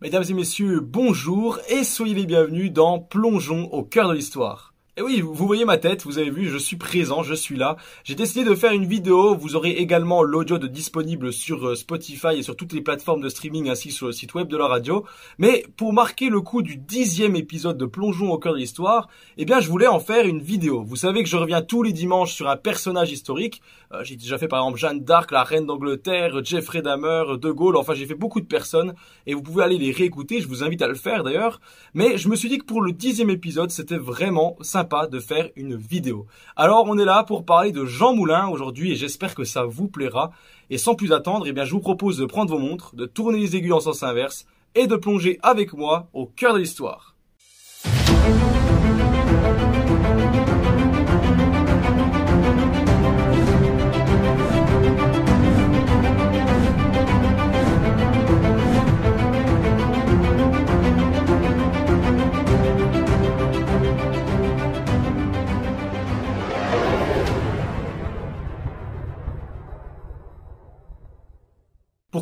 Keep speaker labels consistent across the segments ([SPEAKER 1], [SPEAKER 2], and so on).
[SPEAKER 1] Mesdames et messieurs, bonjour et soyez les bienvenus dans Plongeons au cœur de l'histoire. Et oui, vous voyez ma tête, vous avez vu, je suis présent, je suis là. J'ai décidé de faire une vidéo, vous aurez également l'audio de disponible sur euh, Spotify et sur toutes les plateformes de streaming ainsi que sur le site web de la radio. Mais pour marquer le coup du dixième épisode de Plongeons au cœur de l'histoire, eh bien je voulais en faire une vidéo. Vous savez que je reviens tous les dimanches sur un personnage historique. Euh, j'ai déjà fait par exemple Jeanne d'Arc, la reine d'Angleterre, Jeffrey Dahmer, De Gaulle, enfin j'ai fait beaucoup de personnes et vous pouvez aller les réécouter, je vous invite à le faire d'ailleurs. Mais je me suis dit que pour le dixième épisode, c'était vraiment sympa pas de faire une vidéo. Alors on est là pour parler de Jean Moulin aujourd'hui et j'espère que ça vous plaira. Et sans plus attendre, eh bien je vous propose de prendre vos montres, de tourner les aiguilles en sens inverse et de plonger avec moi au cœur de l'histoire.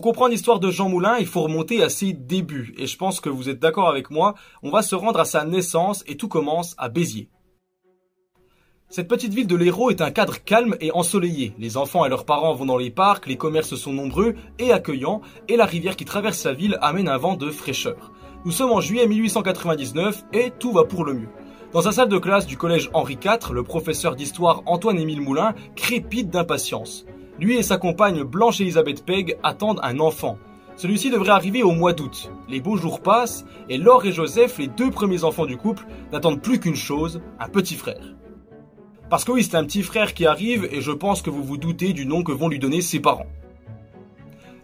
[SPEAKER 1] Pour comprendre l'histoire de Jean Moulin, il faut remonter à ses débuts, et je pense que vous êtes d'accord avec moi, on va se rendre à sa naissance et tout commence à Béziers. Cette petite ville de l'Hérault est un cadre calme et ensoleillé. Les enfants et leurs parents vont dans les parcs, les commerces sont nombreux et accueillants, et la rivière qui traverse la ville amène un vent de fraîcheur. Nous sommes en juillet 1899 et tout va pour le mieux. Dans sa salle de classe du collège Henri IV, le professeur d'histoire Antoine-Émile Moulin crépite d'impatience. Lui et sa compagne Blanche-Elisabeth Peg attendent un enfant. Celui-ci devrait arriver au mois d'août. Les beaux jours passent et Laure et Joseph, les deux premiers enfants du couple, n'attendent plus qu'une chose, un petit frère. Parce que oui, c'est un petit frère qui arrive et je pense que vous vous doutez du nom que vont lui donner ses parents.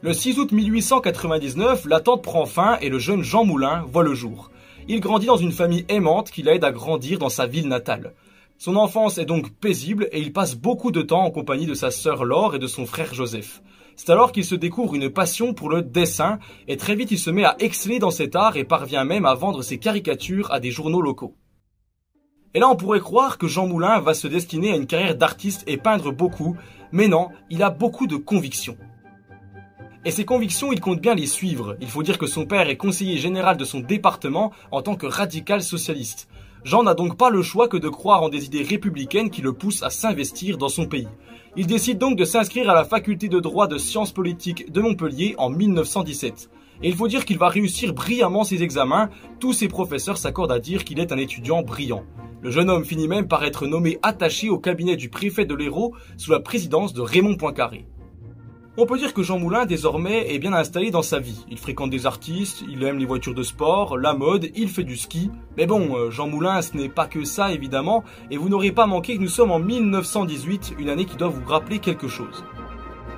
[SPEAKER 1] Le 6 août 1899, l'attente prend fin et le jeune Jean Moulin voit le jour. Il grandit dans une famille aimante qui l'aide à grandir dans sa ville natale. Son enfance est donc paisible et il passe beaucoup de temps en compagnie de sa sœur Laure et de son frère Joseph. C'est alors qu'il se découvre une passion pour le dessin et très vite il se met à exceller dans cet art et parvient même à vendre ses caricatures à des journaux locaux. Et là on pourrait croire que Jean Moulin va se destiner à une carrière d'artiste et peindre beaucoup, mais non, il a beaucoup de convictions. Et ces convictions, il compte bien les suivre. Il faut dire que son père est conseiller général de son département en tant que radical socialiste. Jean n'a donc pas le choix que de croire en des idées républicaines qui le poussent à s'investir dans son pays. Il décide donc de s'inscrire à la faculté de droit de sciences politiques de Montpellier en 1917. Et il faut dire qu'il va réussir brillamment ses examens, tous ses professeurs s'accordent à dire qu'il est un étudiant brillant. Le jeune homme finit même par être nommé attaché au cabinet du préfet de l'Hérault sous la présidence de Raymond Poincaré. On peut dire que Jean Moulin désormais est bien installé dans sa vie. Il fréquente des artistes, il aime les voitures de sport, la mode, il fait du ski. Mais bon, euh, Jean Moulin ce n'est pas que ça évidemment, et vous n'aurez pas manqué que nous sommes en 1918, une année qui doit vous rappeler quelque chose.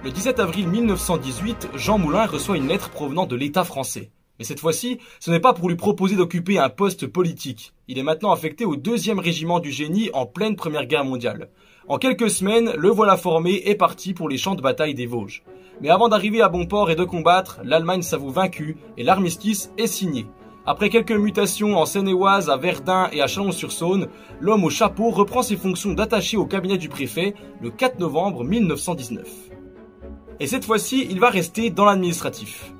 [SPEAKER 1] Le 17 avril 1918, Jean Moulin reçoit une lettre provenant de l'État français. Mais cette fois-ci, ce n'est pas pour lui proposer d'occuper un poste politique. Il est maintenant affecté au deuxième régiment du génie en pleine Première Guerre mondiale. En quelques semaines, le voilà formé et parti pour les champs de bataille des Vosges. Mais avant d'arriver à bon port et de combattre, l'Allemagne s'avoue vaincue et l'armistice est signé. Après quelques mutations en Seine-et-Oise, à Verdun et à Chalon-sur-Saône, l'homme au chapeau reprend ses fonctions d'attaché au cabinet du préfet le 4 novembre 1919. Et cette fois-ci, il va rester dans l'administratif.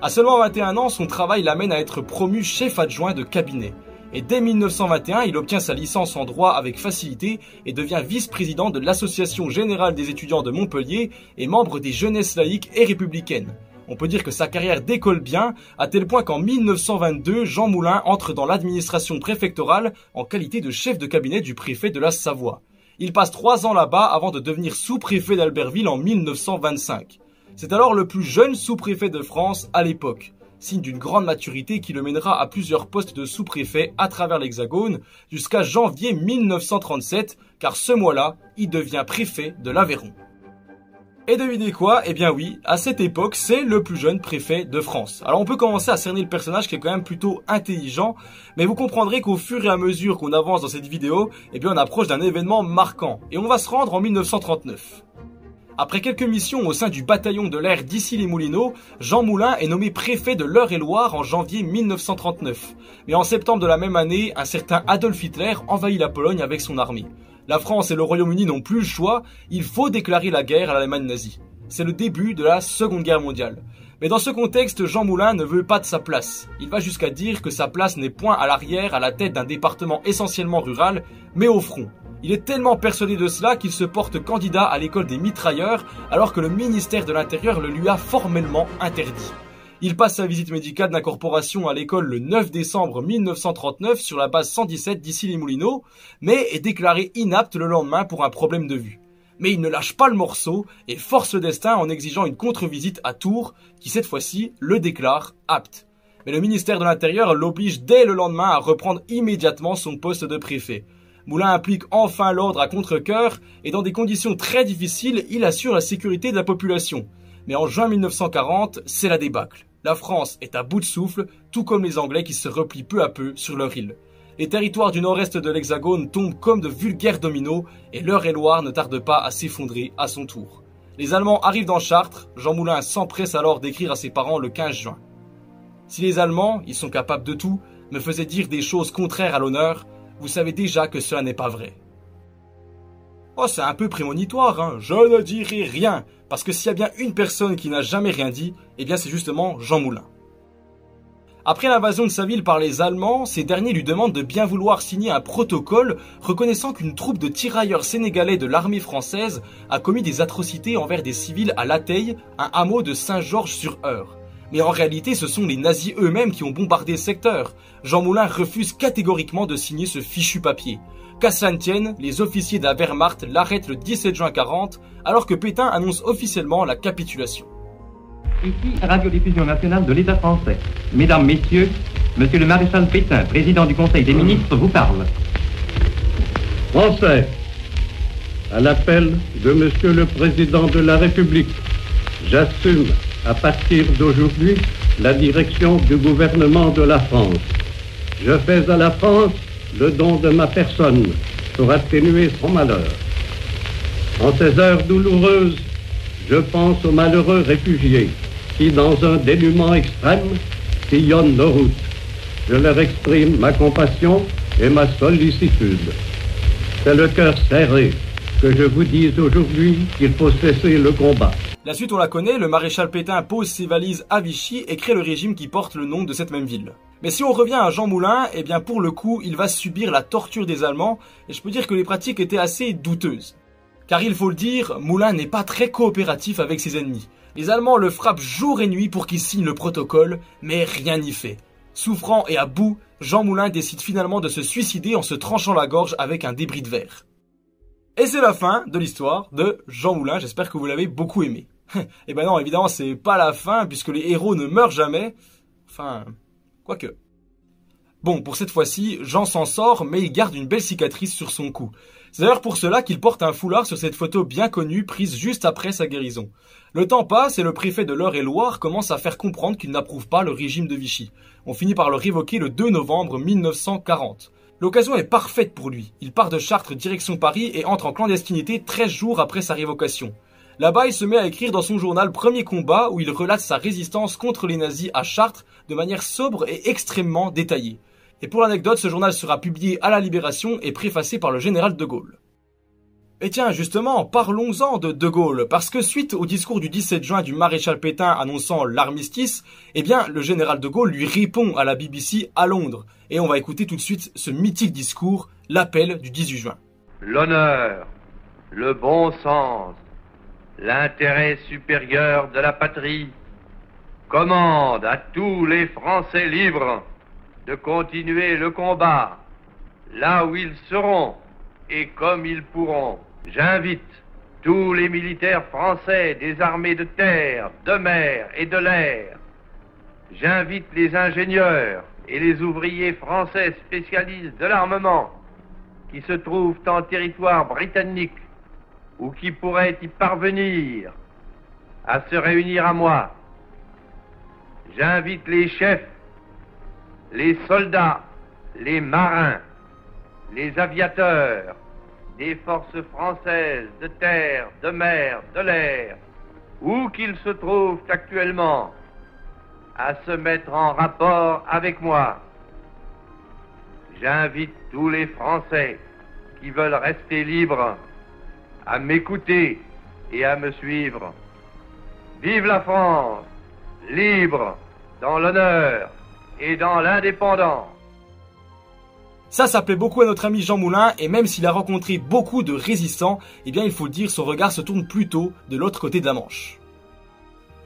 [SPEAKER 1] À seulement 21 ans, son travail l'amène à être promu chef adjoint de cabinet et dès 1921, il obtient sa licence en droit avec facilité et devient vice-président de l'Association générale des étudiants de Montpellier et membre des jeunesses laïques et républicaines. On peut dire que sa carrière décolle bien, à tel point qu'en 1922, Jean Moulin entre dans l'administration préfectorale en qualité de chef de cabinet du préfet de la Savoie. Il passe trois ans là-bas avant de devenir sous-préfet d'Albertville en 1925. C'est alors le plus jeune sous-préfet de France à l'époque signe d'une grande maturité qui le mènera à plusieurs postes de sous-préfet à travers l'Hexagone jusqu'à janvier 1937, car ce mois-là, il devient préfet de l'Aveyron. Et devinez quoi? Eh bien oui, à cette époque, c'est le plus jeune préfet de France. Alors on peut commencer à cerner le personnage qui est quand même plutôt intelligent, mais vous comprendrez qu'au fur et à mesure qu'on avance dans cette vidéo, eh bien on approche d'un événement marquant. Et on va se rendre en 1939. Après quelques missions au sein du bataillon de l'air d'ici les Moulineaux, Jean Moulin est nommé préfet de l'Eure-et-Loire en janvier 1939. Mais en septembre de la même année, un certain Adolf Hitler envahit la Pologne avec son armée. La France et le Royaume-Uni n'ont plus le choix, il faut déclarer la guerre à l'Allemagne nazie. C'est le début de la Seconde Guerre mondiale. Mais dans ce contexte, Jean Moulin ne veut pas de sa place. Il va jusqu'à dire que sa place n'est point à l'arrière à la tête d'un département essentiellement rural, mais au front. Il est tellement persuadé de cela qu'il se porte candidat à l'école des mitrailleurs alors que le ministère de l'Intérieur le lui a formellement interdit. Il passe sa visite médicale d'incorporation à l'école le 9 décembre 1939 sur la base 117 d'ici les Moulineaux, mais est déclaré inapte le lendemain pour un problème de vue mais il ne lâche pas le morceau et force le destin en exigeant une contre-visite à Tours, qui cette fois-ci le déclare apte. Mais le ministère de l'Intérieur l'oblige dès le lendemain à reprendre immédiatement son poste de préfet. Moulin applique enfin l'ordre à contre-cœur et dans des conditions très difficiles, il assure la sécurité de la population. Mais en juin 1940, c'est la débâcle. La France est à bout de souffle, tout comme les Anglais qui se replient peu à peu sur leur île. Les territoires du nord-est de l'Hexagone tombent comme de vulgaires dominos et l'Eure-et-Loire ne tarde pas à s'effondrer à son tour. Les Allemands arrivent dans Chartres, Jean Moulin s'empresse alors d'écrire à ses parents le 15 juin. Si les Allemands, ils sont capables de tout, me faisaient dire des choses contraires à l'honneur, vous savez déjà que cela n'est pas vrai. Oh, c'est un peu prémonitoire, hein. Je ne dirai rien, parce que s'il y a bien une personne qui n'a jamais rien dit, eh bien c'est justement Jean Moulin. Après l'invasion de sa ville par les Allemands, ces derniers lui demandent de bien vouloir signer un protocole reconnaissant qu'une troupe de tirailleurs sénégalais de l'armée française a commis des atrocités envers des civils à Lateille, un hameau de Saint-Georges-sur-Eure. Mais en réalité, ce sont les nazis eux-mêmes qui ont bombardé le secteur. Jean Moulin refuse catégoriquement de signer ce fichu papier. Qu'à cela tienne, les officiers de la Wehrmacht l'arrêtent le 17 juin 40, alors que Pétain annonce officiellement la capitulation.
[SPEAKER 2] Ici, Radiodiffusion nationale de l'État français. Mesdames, Messieurs, Monsieur le maréchal Pétain, président du Conseil des ministres, vous parle.
[SPEAKER 3] Français, à l'appel de Monsieur le Président de la République, j'assume à partir d'aujourd'hui la direction du gouvernement de la France. Je fais à la France le don de ma personne pour atténuer son malheur. En ces heures douloureuses, je pense aux malheureux réfugiés qui, dans un dénuement extrême, sillonnent nos routes. Je leur exprime ma compassion et ma sollicitude. C'est le cœur serré que je vous dise aujourd'hui qu'il faut cesser le combat.
[SPEAKER 1] La suite, on la connaît, le maréchal Pétain pose ses valises à Vichy et crée le régime qui porte le nom de cette même ville. Mais si on revient à Jean Moulin, eh bien pour le coup, il va subir la torture des Allemands, et je peux dire que les pratiques étaient assez douteuses. Car il faut le dire, Moulin n'est pas très coopératif avec ses ennemis. Les Allemands le frappent jour et nuit pour qu'il signe le protocole, mais rien n'y fait. Souffrant et à bout, Jean Moulin décide finalement de se suicider en se tranchant la gorge avec un débris de verre. Et c'est la fin de l'histoire de Jean Moulin, j'espère que vous l'avez beaucoup aimé. eh ben non, évidemment, c'est pas la fin puisque les héros ne meurent jamais. Enfin, quoique. Bon, pour cette fois-ci, Jean s'en sort, mais il garde une belle cicatrice sur son cou. C'est d'ailleurs pour cela qu'il porte un foulard sur cette photo bien connue prise juste après sa guérison. Le temps passe et le préfet de l'Eure-et-Loire commence à faire comprendre qu'il n'approuve pas le régime de Vichy. On finit par le révoquer le 2 novembre 1940. L'occasion est parfaite pour lui. Il part de Chartres direction Paris et entre en clandestinité 13 jours après sa révocation. Là-bas, il se met à écrire dans son journal Premier combat où il relate sa résistance contre les nazis à Chartres de manière sobre et extrêmement détaillée. Et pour l'anecdote, ce journal sera publié à la Libération et préfacé par le général de Gaulle. Et tiens, justement, parlons-en de De Gaulle, parce que suite au discours du 17 juin du maréchal Pétain annonçant l'armistice, eh bien, le général de Gaulle lui répond à la BBC à Londres. Et on va écouter tout de suite ce mythique discours, l'appel du 18 juin.
[SPEAKER 4] L'honneur, le bon sens, l'intérêt supérieur de la patrie commande à tous les Français libres de continuer le combat là où ils seront et comme ils pourront. J'invite tous les militaires français des armées de terre, de mer et de l'air. J'invite les ingénieurs et les ouvriers français spécialistes de l'armement qui se trouvent en territoire britannique ou qui pourraient y parvenir à se réunir à moi. J'invite les chefs les soldats, les marins, les aviateurs des forces françaises de terre, de mer, de l'air, où qu'ils se trouvent actuellement, à se mettre en rapport avec moi. J'invite tous les Français qui veulent rester libres à m'écouter et à me suivre. Vive la France libre dans l'honneur et dans l'indépendance.
[SPEAKER 1] Ça, ça plaît beaucoup à notre ami Jean Moulin, et même s'il a rencontré beaucoup de résistants, eh bien il faut le dire, son regard se tourne plutôt de l'autre côté de la Manche.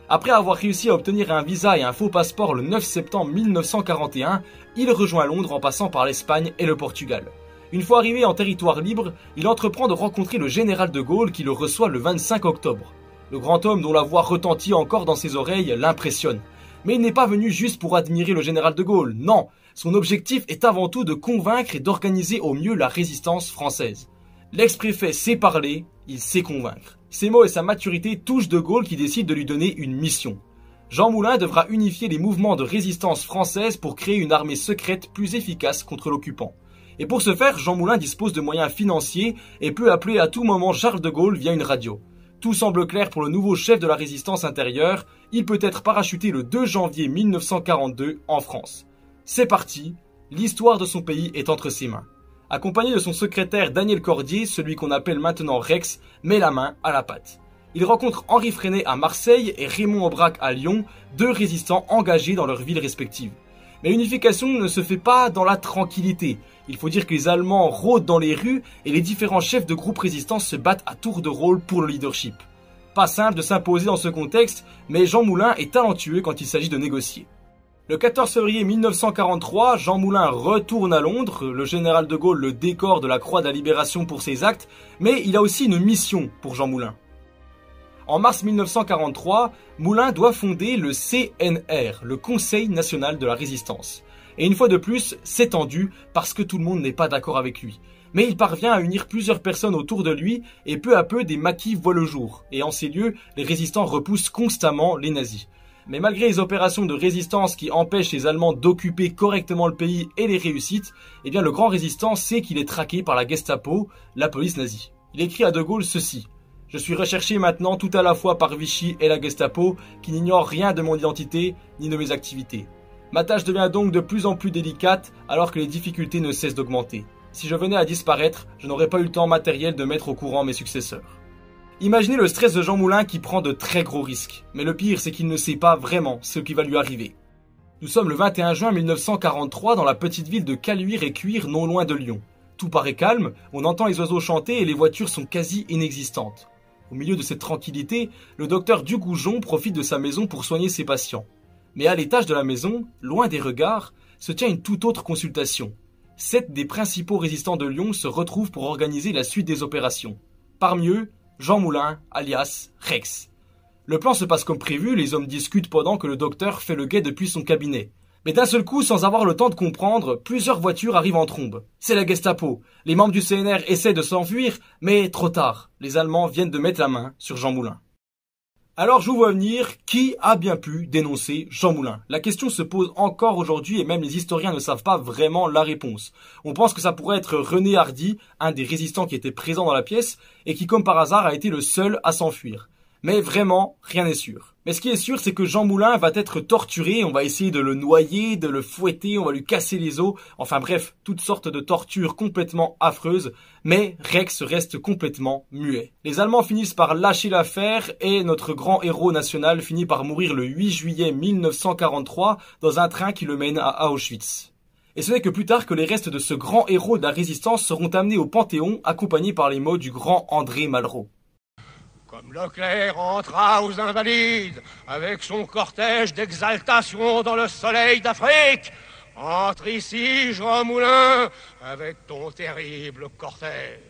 [SPEAKER 1] Après avoir réussi à obtenir un visa et un faux passeport le 9 septembre 1941, il rejoint Londres en passant par l'Espagne et le Portugal. Une fois arrivé en territoire libre, il entreprend de rencontrer le général de Gaulle qui le reçoit le 25 octobre. Le grand homme dont la voix retentit encore dans ses oreilles l'impressionne. Mais il n'est pas venu juste pour admirer le général de Gaulle, non, son objectif est avant tout de convaincre et d'organiser au mieux la résistance française. L'ex-préfet sait parler, il sait convaincre. Ses mots et sa maturité touchent de Gaulle qui décide de lui donner une mission. Jean Moulin devra unifier les mouvements de résistance française pour créer une armée secrète plus efficace contre l'occupant. Et pour ce faire, Jean Moulin dispose de moyens financiers et peut appeler à tout moment Charles de Gaulle via une radio. Tout semble clair pour le nouveau chef de la résistance intérieure, il peut être parachuté le 2 janvier 1942 en France. C'est parti, l'histoire de son pays est entre ses mains. Accompagné de son secrétaire Daniel Cordier, celui qu'on appelle maintenant Rex, met la main à la pâte. Il rencontre Henri Freinet à Marseille et Raymond Aubrac à Lyon, deux résistants engagés dans leurs villes respectives. Mais l'unification ne se fait pas dans la tranquillité. Il faut dire que les Allemands rôdent dans les rues et les différents chefs de groupes résistants se battent à tour de rôle pour le leadership. Pas simple de s'imposer dans ce contexte, mais Jean Moulin est talentueux quand il s'agit de négocier. Le 14 février 1943, Jean Moulin retourne à Londres, le général de Gaulle le décore de la Croix de la Libération pour ses actes, mais il a aussi une mission pour Jean Moulin. En mars 1943, Moulin doit fonder le CNR, le Conseil national de la résistance. Et une fois de plus, c'est tendu parce que tout le monde n'est pas d'accord avec lui. Mais il parvient à unir plusieurs personnes autour de lui et peu à peu des maquis voient le jour. Et en ces lieux, les résistants repoussent constamment les nazis. Mais malgré les opérations de résistance qui empêchent les Allemands d'occuper correctement le pays et les réussites, eh bien le grand résistant sait qu'il est traqué par la Gestapo, la police nazie. Il écrit à De Gaulle ceci. Je suis recherché maintenant tout à la fois par Vichy et la Gestapo, qui n'ignorent rien de mon identité ni de mes activités. Ma tâche devient donc de plus en plus délicate alors que les difficultés ne cessent d'augmenter. Si je venais à disparaître, je n'aurais pas eu le temps matériel de mettre au courant mes successeurs. Imaginez le stress de Jean Moulin qui prend de très gros risques. Mais le pire, c'est qu'il ne sait pas vraiment ce qui va lui arriver. Nous sommes le 21 juin 1943 dans la petite ville de Caluire et Cuire non loin de Lyon. Tout paraît calme, on entend les oiseaux chanter et les voitures sont quasi inexistantes. Au milieu de cette tranquillité, le docteur Dugoujon profite de sa maison pour soigner ses patients. Mais à l'étage de la maison, loin des regards, se tient une toute autre consultation. Sept des principaux résistants de Lyon se retrouvent pour organiser la suite des opérations. Parmi eux, Jean Moulin, alias Rex. Le plan se passe comme prévu, les hommes discutent pendant que le docteur fait le guet depuis son cabinet. Mais d'un seul coup, sans avoir le temps de comprendre, plusieurs voitures arrivent en trombe. C'est la Gestapo. Les membres du CNR essaient de s'enfuir, mais trop tard. Les Allemands viennent de mettre la main sur Jean Moulin. Alors je vous vois venir, qui a bien pu dénoncer Jean Moulin? La question se pose encore aujourd'hui et même les historiens ne savent pas vraiment la réponse. On pense que ça pourrait être René Hardy, un des résistants qui était présent dans la pièce et qui comme par hasard a été le seul à s'enfuir. Mais vraiment, rien n'est sûr. Mais ce qui est sûr, c'est que Jean Moulin va être torturé, on va essayer de le noyer, de le fouetter, on va lui casser les os, enfin bref, toutes sortes de tortures complètement affreuses, mais Rex reste complètement muet. Les Allemands finissent par lâcher l'affaire et notre grand héros national finit par mourir le 8 juillet 1943 dans un train qui le mène à Auschwitz. Et ce n'est que plus tard que les restes de ce grand héros de la résistance seront amenés au Panthéon accompagnés par les mots du grand André Malraux.
[SPEAKER 5] Comme Leclerc entra aux Invalides avec son cortège d'exaltation dans le soleil d'Afrique, entre ici, Jean Moulin, avec ton terrible cortège.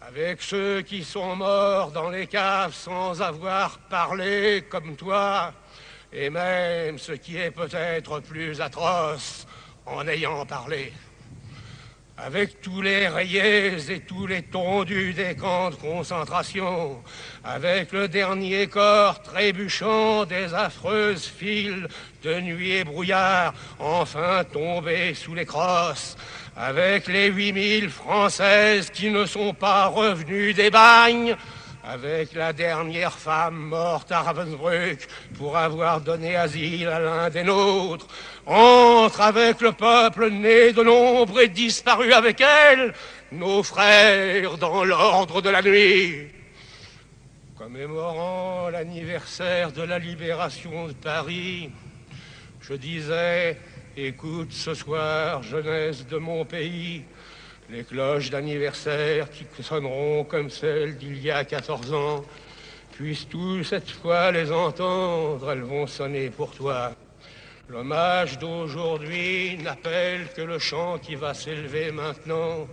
[SPEAKER 5] Avec ceux qui sont morts dans les caves sans avoir parlé comme toi, et même ce qui est peut-être plus atroce en ayant parlé avec tous les rayés et tous les tondus des camps de concentration, avec le dernier corps trébuchant des affreuses files de nuit et brouillard, enfin tombés sous les crosses, avec les 8000 Françaises qui ne sont pas revenues des bagnes, avec la dernière femme morte à Ravensbrück pour avoir donné asile à l'un des nôtres, entre avec le peuple né de l'ombre et disparu avec elle, nos frères dans l'ordre de la nuit. commémorant l'anniversaire de la libération de Paris, je disais, écoute ce soir, jeunesse de mon pays, les cloches d'anniversaire qui sonneront comme celles d'il y a 14 ans, puisses-tu cette fois les entendre, elles vont sonner pour toi. L'hommage d'aujourd'hui n'appelle que le chant qui va s'élever maintenant.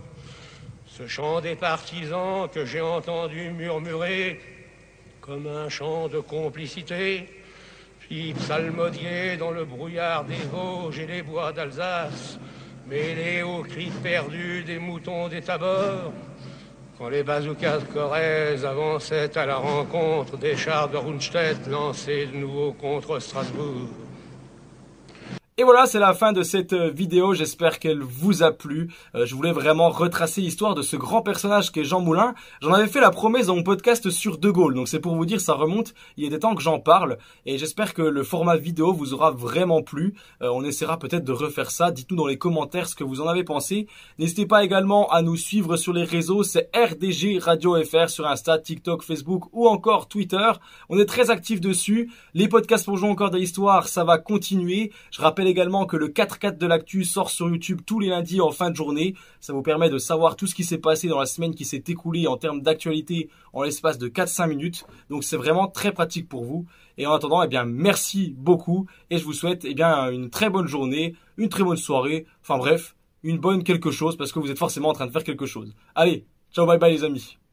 [SPEAKER 5] Ce chant des partisans que j'ai entendu murmurer comme un chant de complicité, puis psalmodier dans le brouillard des Vosges et les bois d'Alsace, mêlé aux cris perdus des moutons des tabords, quand les bazookas de avançaient à la rencontre des chars de Rundstedt lancés de nouveau contre Strasbourg.
[SPEAKER 1] Et voilà, c'est la fin de cette euh, vidéo. J'espère qu'elle vous a plu. Euh, je voulais vraiment retracer l'histoire de ce grand personnage qu'est Jean Moulin. J'en avais fait la promesse dans mon podcast sur De Gaulle. Donc c'est pour vous dire, ça remonte. Il y a des temps que j'en parle. Et j'espère que le format vidéo vous aura vraiment plu. Euh, on essaiera peut-être de refaire ça. Dites-nous dans les commentaires ce que vous en avez pensé. N'hésitez pas également à nous suivre sur les réseaux. C'est RDG Radio FR sur Insta, TikTok, Facebook ou encore Twitter. On est très actifs dessus. Les podcasts pour jouer encore de l'histoire, ça va continuer. Je rappelle également que le 4-4 de l'actu sort sur YouTube tous les lundis en fin de journée. Ça vous permet de savoir tout ce qui s'est passé dans la semaine qui s'est écoulée en termes d'actualité en l'espace de 4-5 minutes. Donc c'est vraiment très pratique pour vous. Et en attendant, eh bien, merci beaucoup et je vous souhaite eh bien, une très bonne journée, une très bonne soirée, enfin bref, une bonne quelque chose parce que vous êtes forcément en train de faire quelque chose. Allez, ciao bye bye les amis.